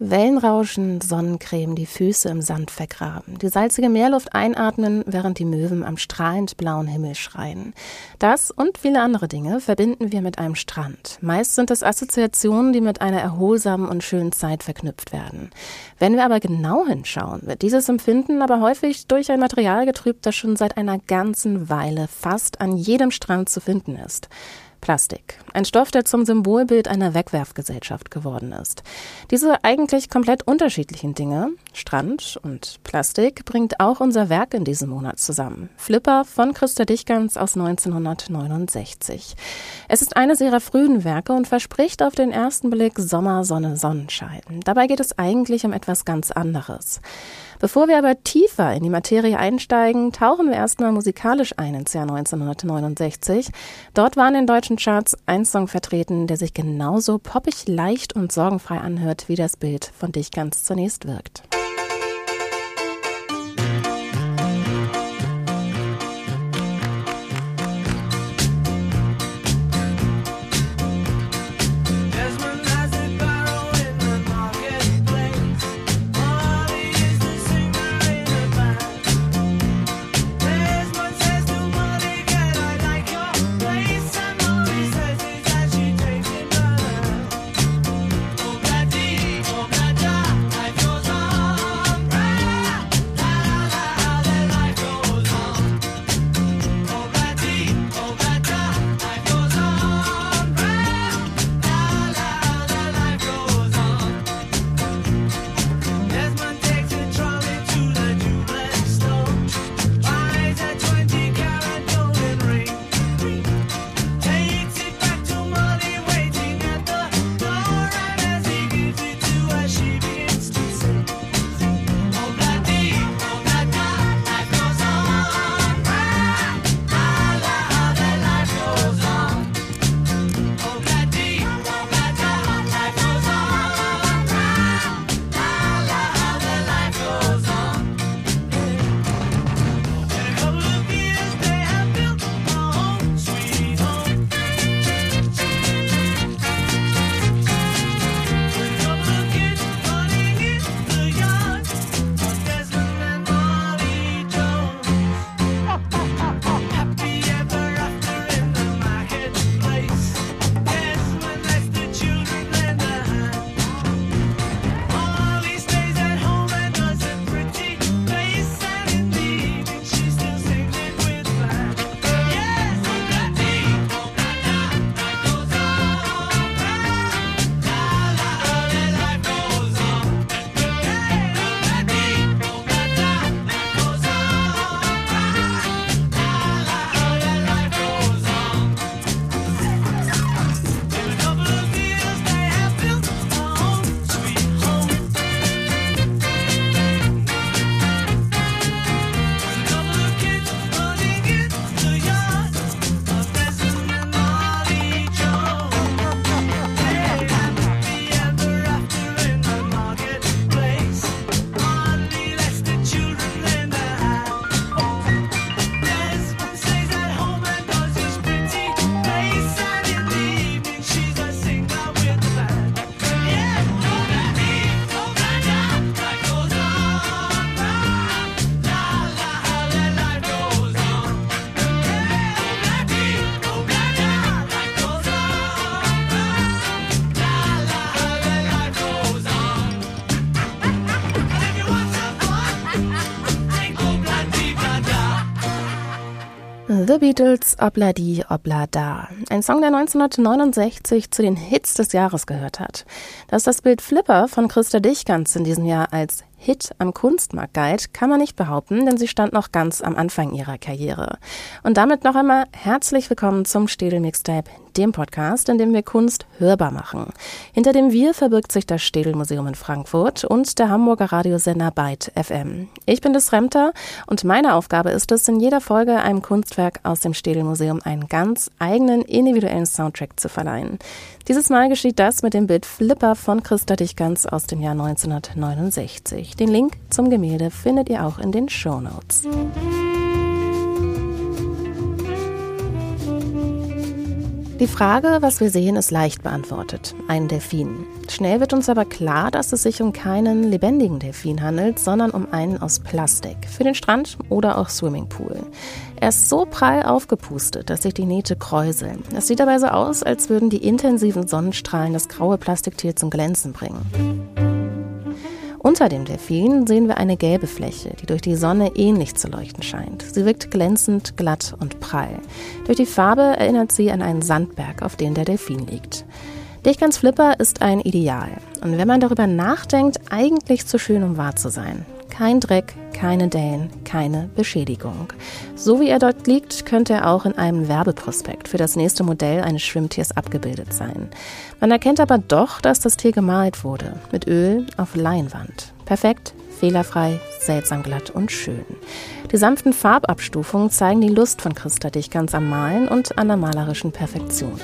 Wellenrauschen, Sonnencreme, die Füße im Sand vergraben, die salzige Meerluft einatmen, während die Möwen am strahlend blauen Himmel schreien. Das und viele andere Dinge verbinden wir mit einem Strand. Meist sind es Assoziationen, die mit einer erholsamen und schönen Zeit verknüpft werden. Wenn wir aber genau hinschauen, wird dieses Empfinden aber häufig durch ein Material getrübt, das schon seit einer ganzen Weile fast an jedem Strand zu finden ist. Plastik. Ein Stoff, der zum Symbolbild einer Wegwerfgesellschaft geworden ist. Diese eigentlich komplett unterschiedlichen Dinge, Strand und Plastik, bringt auch unser Werk in diesem Monat zusammen. Flipper von Christa Dichgans aus 1969. Es ist eines ihrer frühen Werke und verspricht auf den ersten Blick Sommer, Sonne, Sonnenschein. Dabei geht es eigentlich um etwas ganz anderes. Bevor wir aber tiefer in die Materie einsteigen, tauchen wir erstmal musikalisch ein ins Jahr 1969. Dort war in deutschen Charts ein Song vertreten, der sich genauso poppig leicht und sorgenfrei anhört, wie das Bild von dich ganz zunächst wirkt. Beatles, Obla di, Obla da. Ein Song, der 1969 zu den Hits des Jahres gehört hat. Dass das Bild Flipper von Christa Dichgans in diesem Jahr als Hit am Kunstmarkt galt, kann man nicht behaupten, denn sie stand noch ganz am Anfang ihrer Karriere. Und damit noch einmal herzlich willkommen zum Städel Mixtape, dem Podcast, in dem wir Kunst hörbar machen. Hinter dem Wir verbirgt sich das Städel Museum in Frankfurt und der Hamburger Radiosender Byte FM. Ich bin des Remter und meine Aufgabe ist es, in jeder Folge einem Kunstwerk aus dem Städel Museum einen ganz eigenen individuellen Soundtrack zu verleihen. Dieses Mal geschieht das mit dem Bild Flipper von Christa Dichgans aus dem Jahr 1969. Den Link zum Gemälde findet ihr auch in den Show Notes. Die Frage, was wir sehen, ist leicht beantwortet. Ein Delfin. Schnell wird uns aber klar, dass es sich um keinen lebendigen Delfin handelt, sondern um einen aus Plastik. Für den Strand oder auch Swimmingpool. Er ist so prall aufgepustet, dass sich die Nähte kräuseln. Es sieht dabei so aus, als würden die intensiven Sonnenstrahlen das graue Plastiktier zum Glänzen bringen. Unter dem Delfin sehen wir eine gelbe Fläche, die durch die Sonne ähnlich zu leuchten scheint. Sie wirkt glänzend, glatt und prall. Durch die Farbe erinnert sie an einen Sandberg, auf dem der Delfin liegt. Dichgans Flipper ist ein Ideal. Und wenn man darüber nachdenkt, eigentlich zu schön, um wahr zu sein. Kein Dreck, keine Dellen, keine Beschädigung. So wie er dort liegt, könnte er auch in einem Werbeprospekt für das nächste Modell eines Schwimmtiers abgebildet sein. Man erkennt aber doch, dass das Tier gemalt wurde, mit Öl auf Leinwand. Perfekt, fehlerfrei, seltsam glatt und schön. Die sanften Farbabstufungen zeigen die Lust von Christa Dichgans am Malen und an der malerischen Perfektion.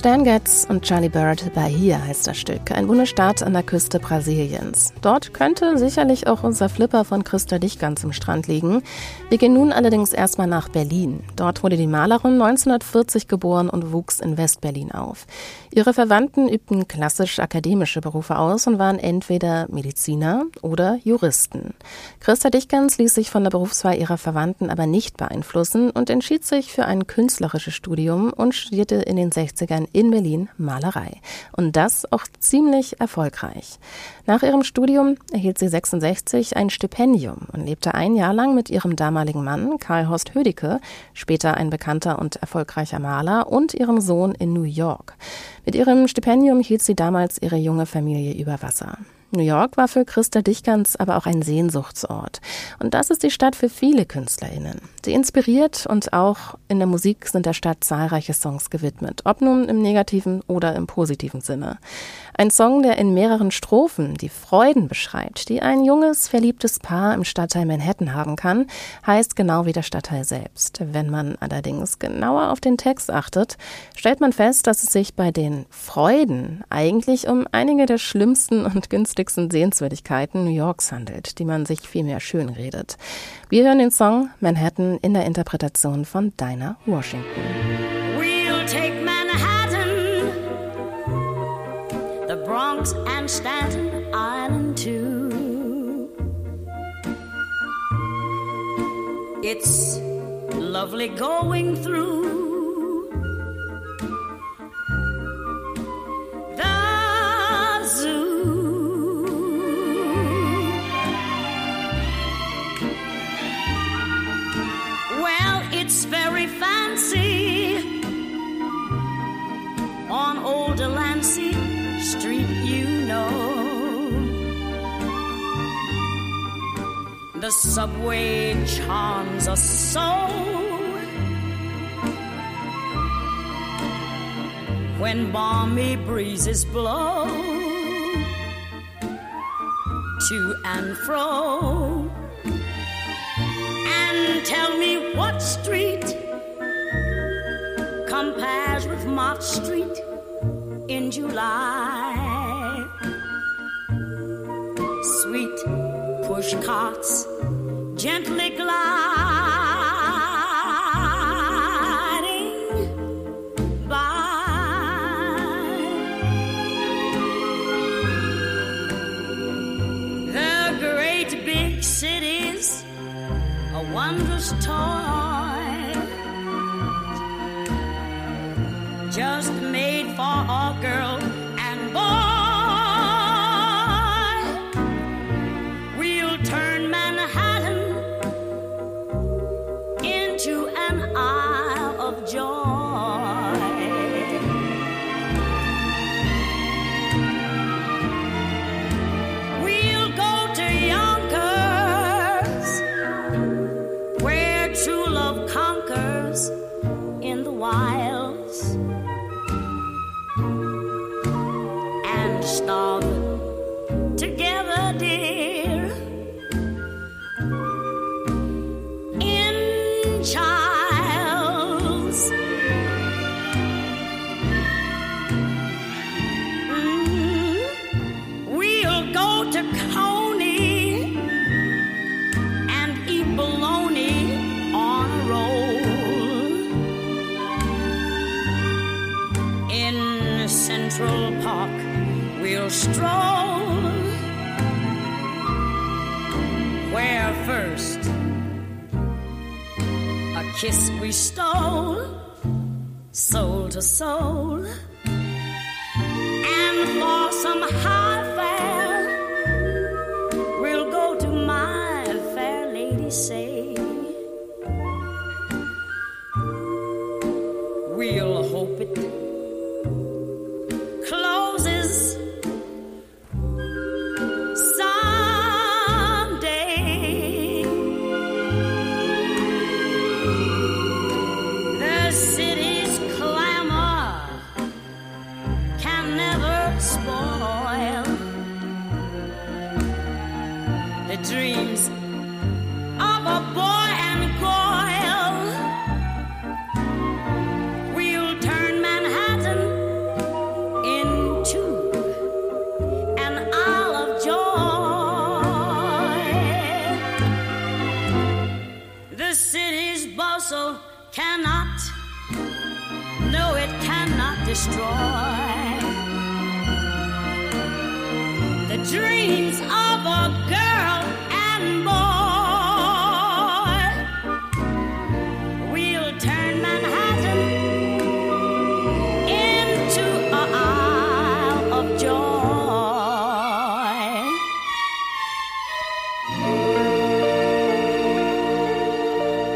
Stan Getz und Charlie Bird, Bahia heißt das Stück, ein Bundesstaat an der Küste Brasiliens. Dort könnte sicherlich auch unser Flipper von Christa Dichgern zum Strand liegen. Wir gehen nun allerdings erstmal nach Berlin. Dort wurde die Malerin 1940 geboren und wuchs in Westberlin auf. Ihre Verwandten übten klassisch akademische Berufe aus und waren entweder Mediziner oder Juristen. Christa Dichgans ließ sich von der Berufswahl ihrer Verwandten aber nicht beeinflussen und entschied sich für ein künstlerisches Studium und studierte in den 60ern Jahren in Berlin Malerei. Und das auch ziemlich erfolgreich. Nach ihrem Studium erhielt sie 66 ein Stipendium und lebte ein Jahr lang mit ihrem damaligen Mann Karl Horst Hödicke, später ein bekannter und erfolgreicher Maler, und ihrem Sohn in New York. Mit ihrem Stipendium hielt sie damals ihre junge Familie über Wasser. New York war für Christa Dichgans aber auch ein Sehnsuchtsort. Und das ist die Stadt für viele KünstlerInnen. Sie inspiriert und auch in der Musik sind der Stadt zahlreiche Songs gewidmet, ob nun im negativen oder im positiven Sinne. Ein Song, der in mehreren Strophen die Freuden beschreibt, die ein junges, verliebtes Paar im Stadtteil Manhattan haben kann, heißt genau wie der Stadtteil selbst. Wenn man allerdings genauer auf den Text achtet, stellt man fest, dass es sich bei den Freuden eigentlich um einige der schlimmsten und günstigsten Sehenswürdigkeiten New Yorks handelt, die man sich vielmehr schönredet. Wir hören den Song Manhattan in der Interpretation von Dinah Washington. We'll and Staten Island too. It's lovely going through the zoo. Well, It's very fancy on old Delancey The subway charms us so. When balmy breezes blow to and fro and tell me what street compares with Mott Street in July. push carts gently gliding by. The great big cities a wondrous toy. Kiss we stole, soul to soul. And for some high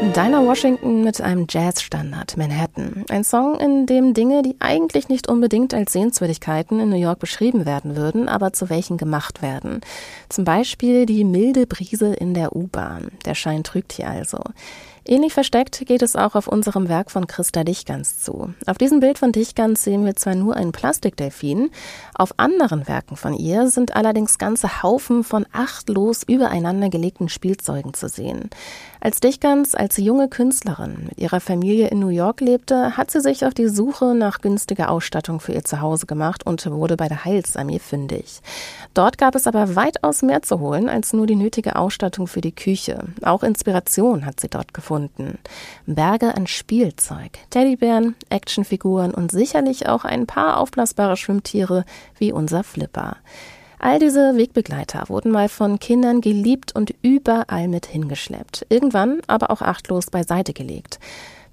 Dinah Washington mit einem Jazzstandard, Manhattan. Ein Song, in dem Dinge, die eigentlich nicht unbedingt als Sehenswürdigkeiten in New York beschrieben werden würden, aber zu welchen gemacht werden. Zum Beispiel die milde Brise in der U-Bahn. Der Schein trügt hier also. Ähnlich versteckt geht es auch auf unserem Werk von Christa Dichgans zu. Auf diesem Bild von Dichgans sehen wir zwar nur einen Plastikdelfin, auf anderen Werken von ihr sind allerdings ganze Haufen von achtlos übereinander gelegten Spielzeugen zu sehen. Als Dichgans als junge Künstlerin mit ihrer Familie in New York lebte, hat sie sich auf die Suche nach günstiger Ausstattung für ihr Zuhause gemacht und wurde bei der Heilsarmee fündig. Dort gab es aber weitaus mehr zu holen als nur die nötige Ausstattung für die Küche. Auch Inspiration hat sie dort gefunden. Berge an Spielzeug, Teddybären, Actionfiguren und sicherlich auch ein paar aufblasbare Schwimmtiere wie unser Flipper. All diese Wegbegleiter wurden mal von Kindern geliebt und überall mit hingeschleppt, irgendwann aber auch achtlos beiseite gelegt.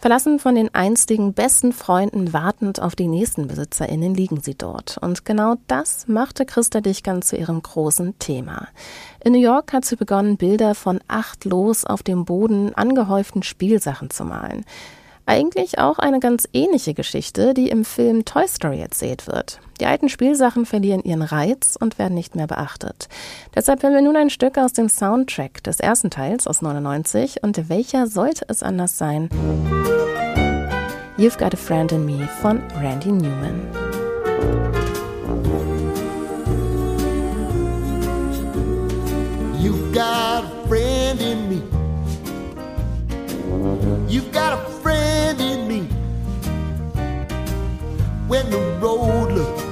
Verlassen von den einstigen besten Freunden wartend auf die nächsten BesitzerInnen liegen sie dort. Und genau das machte Christa Dichgern zu ihrem großen Thema. In New York hat sie begonnen, Bilder von achtlos auf dem Boden angehäuften Spielsachen zu malen. Eigentlich auch eine ganz ähnliche Geschichte, die im Film Toy Story erzählt wird. Die alten Spielsachen verlieren ihren Reiz und werden nicht mehr beachtet. Deshalb hören wir nun ein Stück aus dem Soundtrack des ersten Teils aus 99 und welcher sollte es anders sein? You've Got a Friend in Me von Randy Newman. You've got a friend in me. You've got a friend in me. When the road looks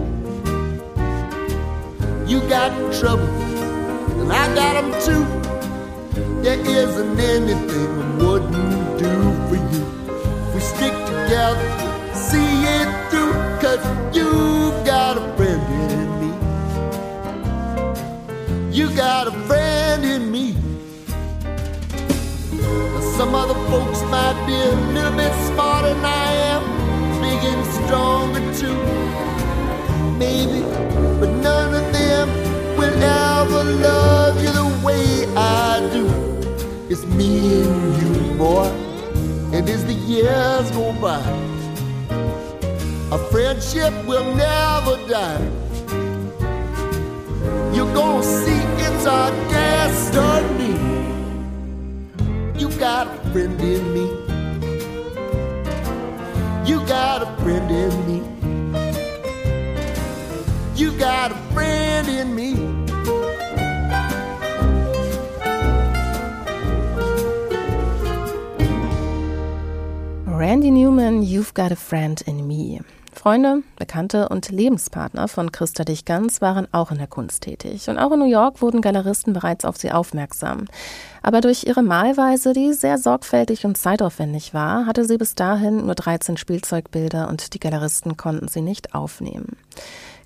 You got trouble, and I got them too. There isn't anything I wouldn't do for you. We stick together, see it through, cause you got a friend in me. You got a friend in me. Now, Some other folks might be a little bit smarter than I am, big and stronger too. Maybe, but none of them will ever love you the way I do. It's me and you, boy, and as the years go by, a friendship will never die. You're gonna see it's our destiny. You got a friend in me. You got a friend in me. You got a friend in me. Randy Newman, You've Got a Friend in Me. Freunde, Bekannte und Lebenspartner von Christa Dichgans waren auch in der Kunst tätig. Und auch in New York wurden Galeristen bereits auf sie aufmerksam. Aber durch ihre Malweise, die sehr sorgfältig und zeitaufwendig war, hatte sie bis dahin nur 13 Spielzeugbilder und die Galeristen konnten sie nicht aufnehmen.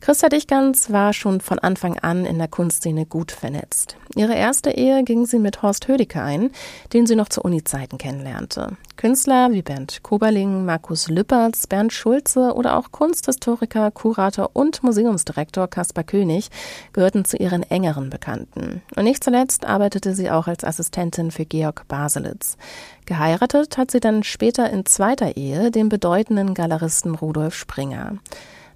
Christa Dichgans war schon von Anfang an in der Kunstszene gut vernetzt. Ihre erste Ehe ging sie mit Horst Hödecke ein, den sie noch zu Uni-Zeiten kennenlernte. Künstler wie Bernd Koberling, Markus Lüppertz, Bernd Schulze oder auch Kunsthistoriker, Kurator und Museumsdirektor Caspar König gehörten zu ihren engeren Bekannten. Und nicht zuletzt arbeitete sie auch als Assistentin für Georg Baselitz. Geheiratet hat sie dann später in zweiter Ehe den bedeutenden Galeristen Rudolf Springer.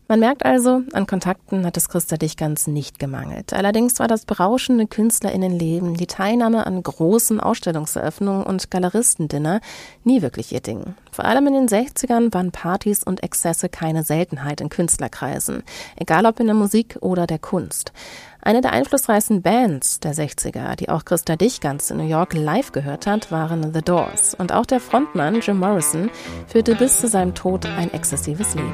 Man merkt also, an Kontakten hat es Christa Dichgans nicht gemangelt. Allerdings war das berauschende KünstlerInnenleben, die Teilnahme an großen Ausstellungseröffnungen und Galeristendinner nie wirklich ihr Ding. Vor allem in den 60ern waren Partys und Exzesse keine Seltenheit in Künstlerkreisen, egal ob in der Musik oder der Kunst. Eine der einflussreichsten Bands der 60er, die auch Christa Dichgans in New York live gehört hat, waren The Doors. Und auch der Frontmann Jim Morrison führte bis zu seinem Tod ein exzessives Leben.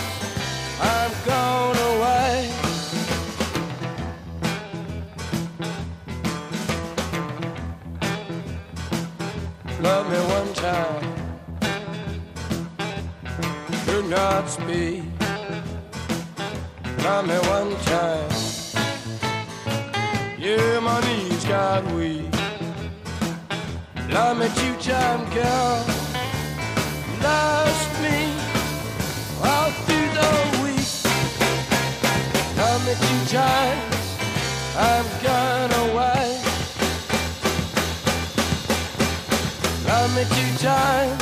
Time. Could not speak. Love me one time. Yeah, my knees got weak. Love me two time, girl. Lost me me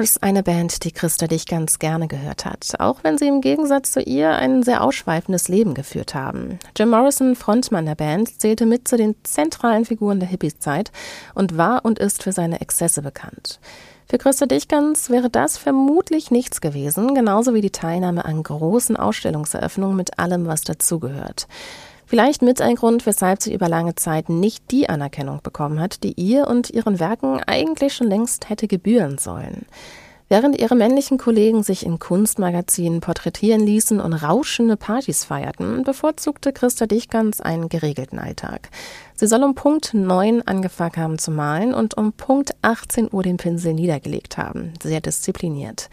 Doors, eine Band, die Christa dich ganz gerne gehört hat, auch wenn sie im Gegensatz zu ihr ein sehr ausschweifendes Leben geführt haben. Jim Morrison, Frontmann der Band, zählte mit zu den zentralen Figuren der Hippies-Zeit und war und ist für seine Exzesse bekannt. Für Christa Dichgans wäre das vermutlich nichts gewesen, genauso wie die Teilnahme an großen Ausstellungseröffnungen mit allem, was dazugehört. Vielleicht mit ein Grund, weshalb sie über lange Zeit nicht die Anerkennung bekommen hat, die ihr und ihren Werken eigentlich schon längst hätte gebühren sollen. Während ihre männlichen Kollegen sich in Kunstmagazinen porträtieren ließen und rauschende Partys feierten, bevorzugte Christa Dichgans einen geregelten Alltag. Sie soll um Punkt 9 angefangen haben zu malen und um Punkt 18 Uhr den Pinsel niedergelegt haben. Sehr diszipliniert.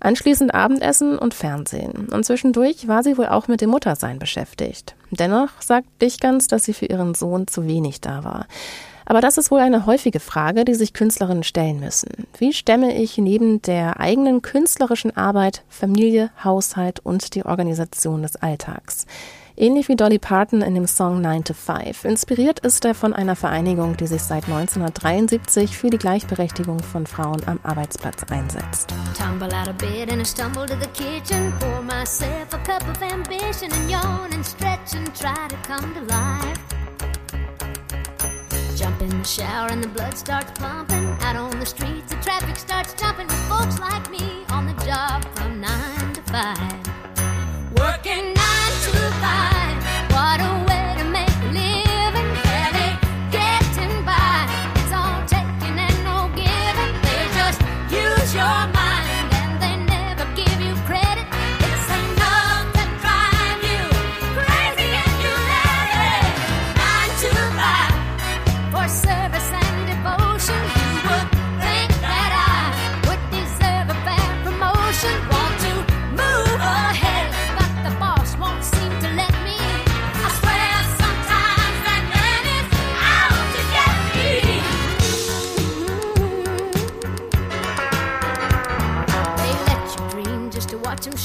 Anschließend Abendessen und Fernsehen. Und zwischendurch war sie wohl auch mit dem Muttersein beschäftigt. Dennoch sagt Dichgans, dass sie für ihren Sohn zu wenig da war. Aber das ist wohl eine häufige Frage, die sich Künstlerinnen stellen müssen. Wie stemme ich neben der eigenen künstlerischen Arbeit Familie, Haushalt und die Organisation des Alltags? Ähnlich wie Dolly Parton in dem Song 9 to 5. Inspiriert ist er von einer Vereinigung, die sich seit 1973 für die Gleichberechtigung von Frauen am Arbeitsplatz einsetzt. Jump in the shower and the blood starts pumping. Out on the streets, the traffic starts jumping with folks like me on the job from nine to five. Working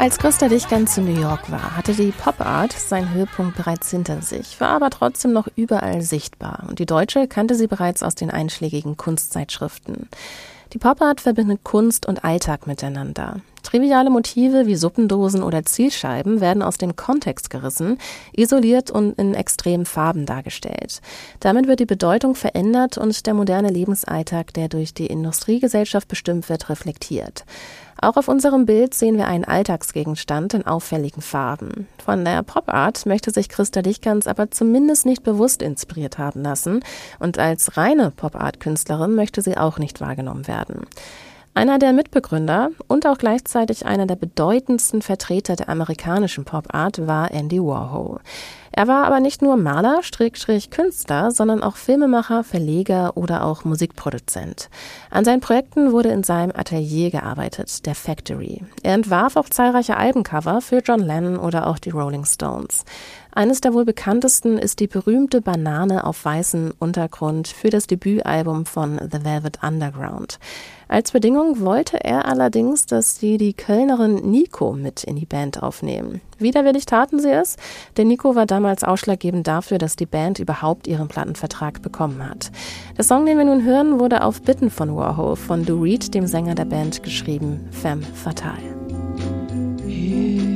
Als Christa Dichgans zu New York war, hatte die Pop-Art seinen Höhepunkt bereits hinter sich, war aber trotzdem noch überall sichtbar. Und die Deutsche kannte sie bereits aus den einschlägigen Kunstzeitschriften. Die Pop-Art verbindet Kunst und Alltag miteinander. Triviale Motive wie Suppendosen oder Zielscheiben werden aus dem Kontext gerissen, isoliert und in extremen Farben dargestellt. Damit wird die Bedeutung verändert und der moderne Lebensalltag, der durch die Industriegesellschaft bestimmt wird, reflektiert. Auch auf unserem Bild sehen wir einen Alltagsgegenstand in auffälligen Farben. Von der Pop-Art möchte sich Christa Dichkans aber zumindest nicht bewusst inspiriert haben lassen und als reine Pop-Art-Künstlerin möchte sie auch nicht wahrgenommen werden. Einer der Mitbegründer und auch gleichzeitig einer der bedeutendsten Vertreter der amerikanischen Pop-Art war Andy Warhol. Er war aber nicht nur Maler, Strickstrich Künstler, sondern auch Filmemacher, Verleger oder auch Musikproduzent. An seinen Projekten wurde in seinem Atelier gearbeitet, der Factory. Er entwarf auch zahlreiche Albencover für John Lennon oder auch die Rolling Stones. Eines der wohl bekanntesten ist die berühmte Banane auf weißem Untergrund für das Debütalbum von The Velvet Underground. Als Bedingung wollte er allerdings, dass sie die Kölnerin Nico mit in die Band aufnehmen. Widerwillig taten sie es, denn Nico war damals ausschlaggebend dafür, dass die Band überhaupt ihren Plattenvertrag bekommen hat. Der Song, den wir nun hören, wurde auf Bitten von Warhol von Lou Reed, dem Sänger der Band, geschrieben, Femme Fatale. Here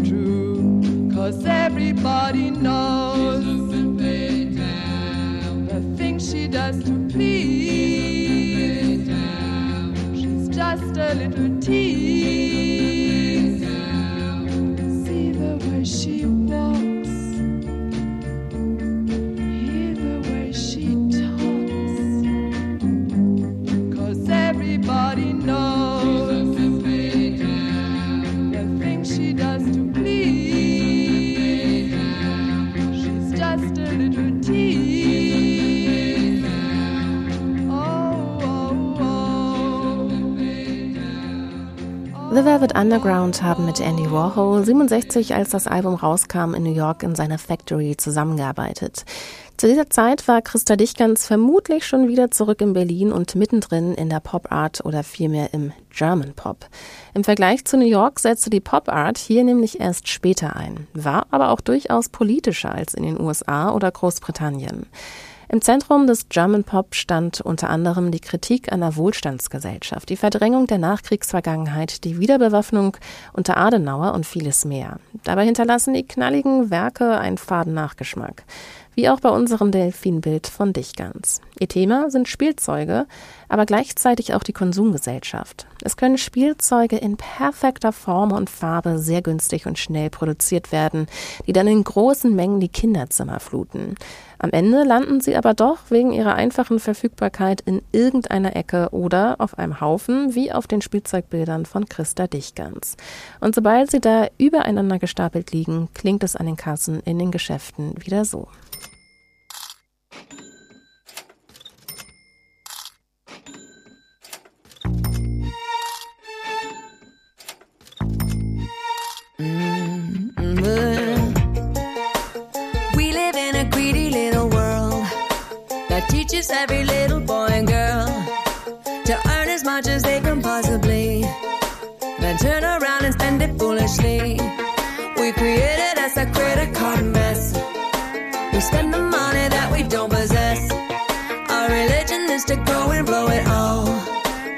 is true. Cause everybody knows the things she does to please. She's just a little tease. The Velvet Underground haben mit Andy Warhol 67, als das Album rauskam, in New York in seiner Factory zusammengearbeitet. Zu dieser Zeit war Christa Dichgans vermutlich schon wieder zurück in Berlin und mittendrin in der Pop Art oder vielmehr im German Pop. Im Vergleich zu New York setzte die Pop Art hier nämlich erst später ein, war aber auch durchaus politischer als in den USA oder Großbritannien. Im Zentrum des German Pop stand unter anderem die Kritik der Wohlstandsgesellschaft, die Verdrängung der Nachkriegsvergangenheit, die Wiederbewaffnung unter Adenauer und vieles mehr. Dabei hinterlassen die knalligen Werke einen faden Nachgeschmack. Wie auch bei unserem Delfinbild von Dichgans. Ihr Thema sind Spielzeuge, aber gleichzeitig auch die Konsumgesellschaft. Es können Spielzeuge in perfekter Form und Farbe sehr günstig und schnell produziert werden, die dann in großen Mengen die Kinderzimmer fluten. Am Ende landen sie aber doch wegen ihrer einfachen Verfügbarkeit in irgendeiner Ecke oder auf einem Haufen, wie auf den Spielzeugbildern von Christa Dichgans. Und sobald sie da übereinander gestapelt liegen, klingt es an den Kassen in den Geschäften wieder so. Teaches every little boy and girl to earn as much as they can possibly, then turn around and spend it foolishly. We created us a credit card mess. We spend the money that we don't possess. Our religion is to go and blow it all.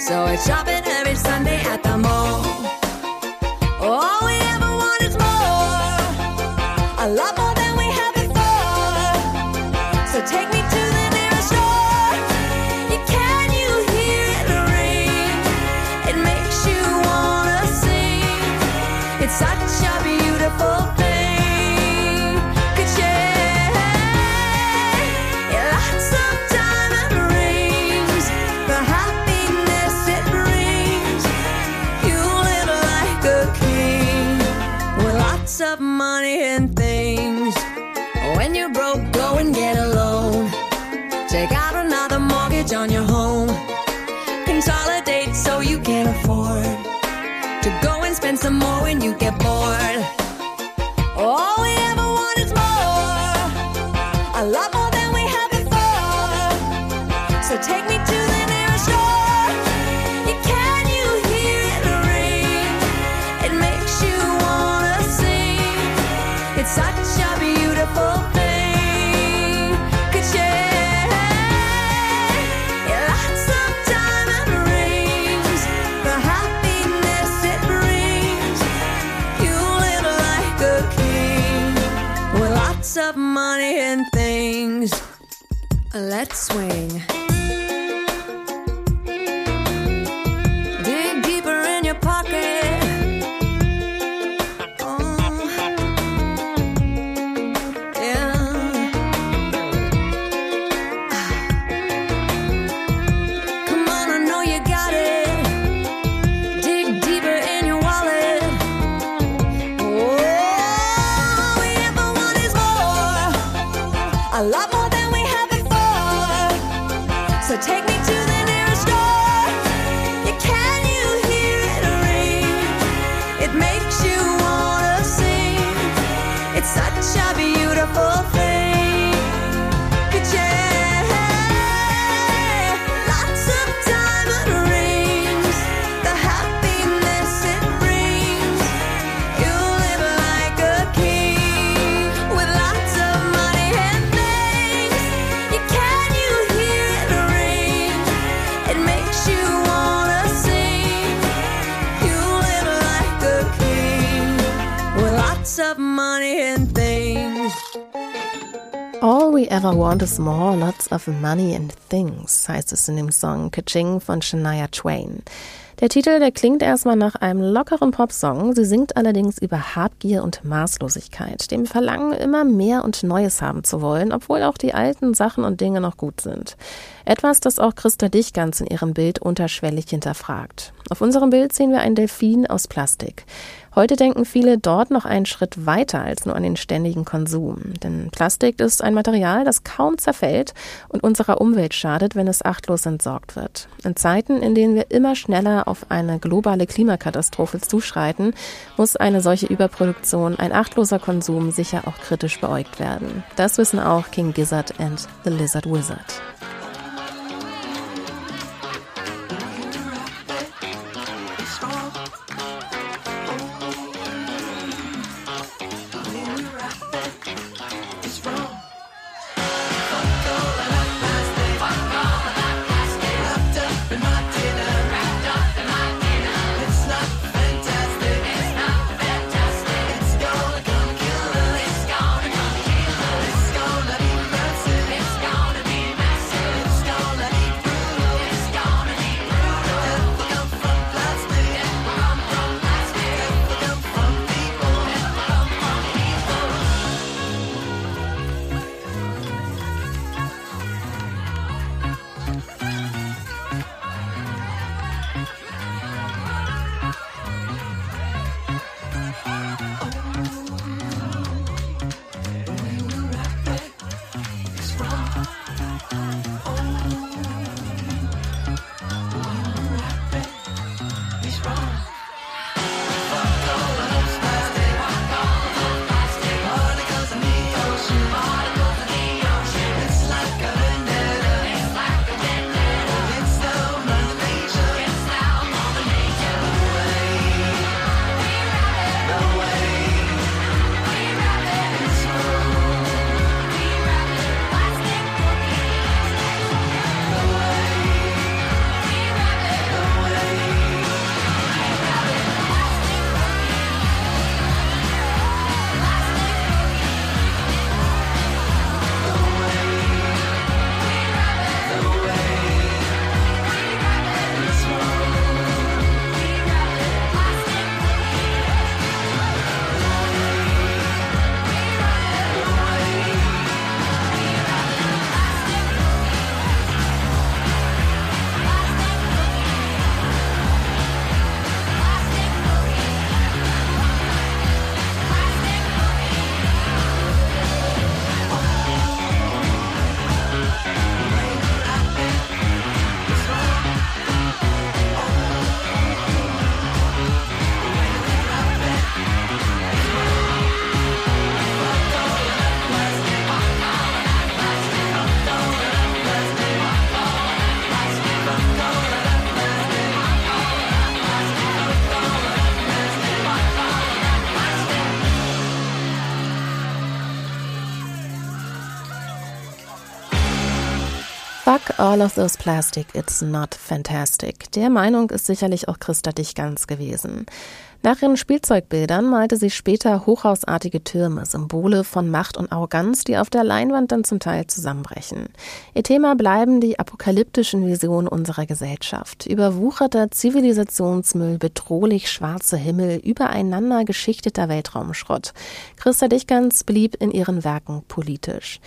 So it's shopping every Let's swing. So take me we ever want is more, lots of money and things, heißt es in dem Song Kaching von Shania Twain. Der Titel, der klingt erstmal nach einem lockeren Popsong. Sie singt allerdings über Habgier und Maßlosigkeit, dem Verlangen, immer mehr und Neues haben zu wollen, obwohl auch die alten Sachen und Dinge noch gut sind. Etwas, das auch Christa Dichgans in ihrem Bild unterschwellig hinterfragt. Auf unserem Bild sehen wir einen Delfin aus Plastik. Heute denken viele dort noch einen Schritt weiter als nur an den ständigen Konsum. Denn Plastik ist ein Material, das kaum zerfällt und unserer Umwelt schadet, wenn es achtlos entsorgt wird. In Zeiten, in denen wir immer schneller auf eine globale Klimakatastrophe zuschreiten, muss eine solche Überproduktion, ein achtloser Konsum sicher auch kritisch beäugt werden. Das wissen auch King Gizzard and the Lizard Wizard. All of those plastic, it's not fantastic. Der Meinung ist sicherlich auch Christa Dichgans gewesen. Nach ihren Spielzeugbildern malte sie später hochhausartige Türme, Symbole von Macht und Arroganz, die auf der Leinwand dann zum Teil zusammenbrechen. Ihr Thema bleiben die apokalyptischen Visionen unserer Gesellschaft. Überwucherter Zivilisationsmüll, bedrohlich schwarze Himmel, übereinander geschichteter Weltraumschrott. Christa Dichgans blieb in ihren Werken politisch.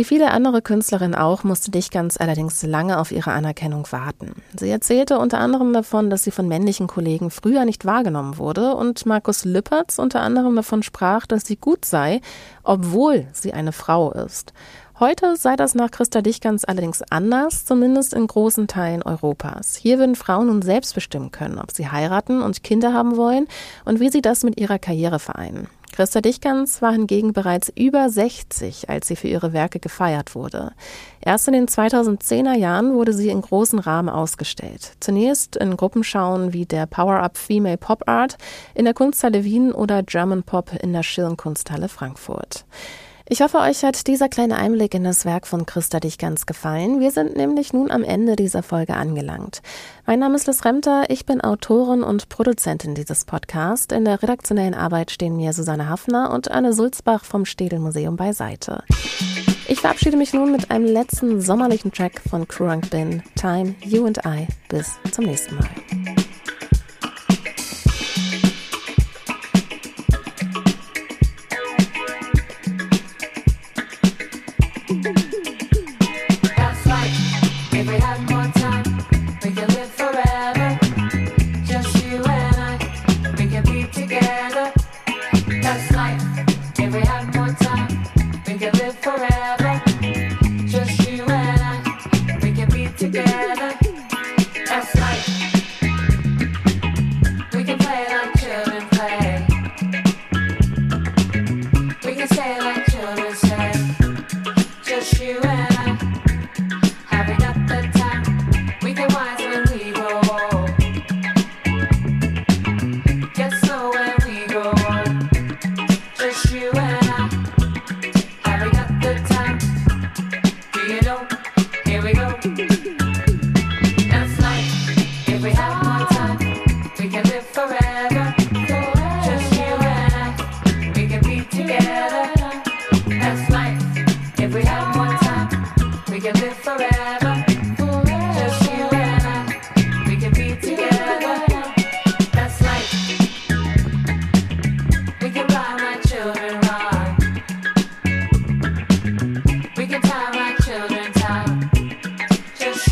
Wie viele andere Künstlerinnen auch, musste Dichgans allerdings lange auf ihre Anerkennung warten. Sie erzählte unter anderem davon, dass sie von männlichen Kollegen früher nicht wahrgenommen wurde und Markus Lüppertz unter anderem davon sprach, dass sie gut sei, obwohl sie eine Frau ist. Heute sei das nach Christa Dichgans allerdings anders, zumindest in großen Teilen Europas. Hier würden Frauen nun selbst bestimmen können, ob sie heiraten und Kinder haben wollen und wie sie das mit ihrer Karriere vereinen. Christa Dichgans war hingegen bereits über 60, als sie für ihre Werke gefeiert wurde. Erst in den 2010er Jahren wurde sie in großen Rahmen ausgestellt. Zunächst in Gruppenschauen wie der Power-Up Female Pop Art in der Kunsthalle Wien oder German Pop in der Schirnkunsthalle Frankfurt. Ich hoffe, euch hat dieser kleine Einblick in das Werk von Christa dich ganz gefallen. Wir sind nämlich nun am Ende dieser Folge angelangt. Mein Name ist Liz Remter, ich bin Autorin und Produzentin dieses Podcasts. In der redaktionellen Arbeit stehen mir Susanne Hafner und Anne Sulzbach vom Städel Museum beiseite. Ich verabschiede mich nun mit einem letzten sommerlichen Track von Krurang Bin, Time, You and I. Bis zum nächsten Mal.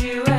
You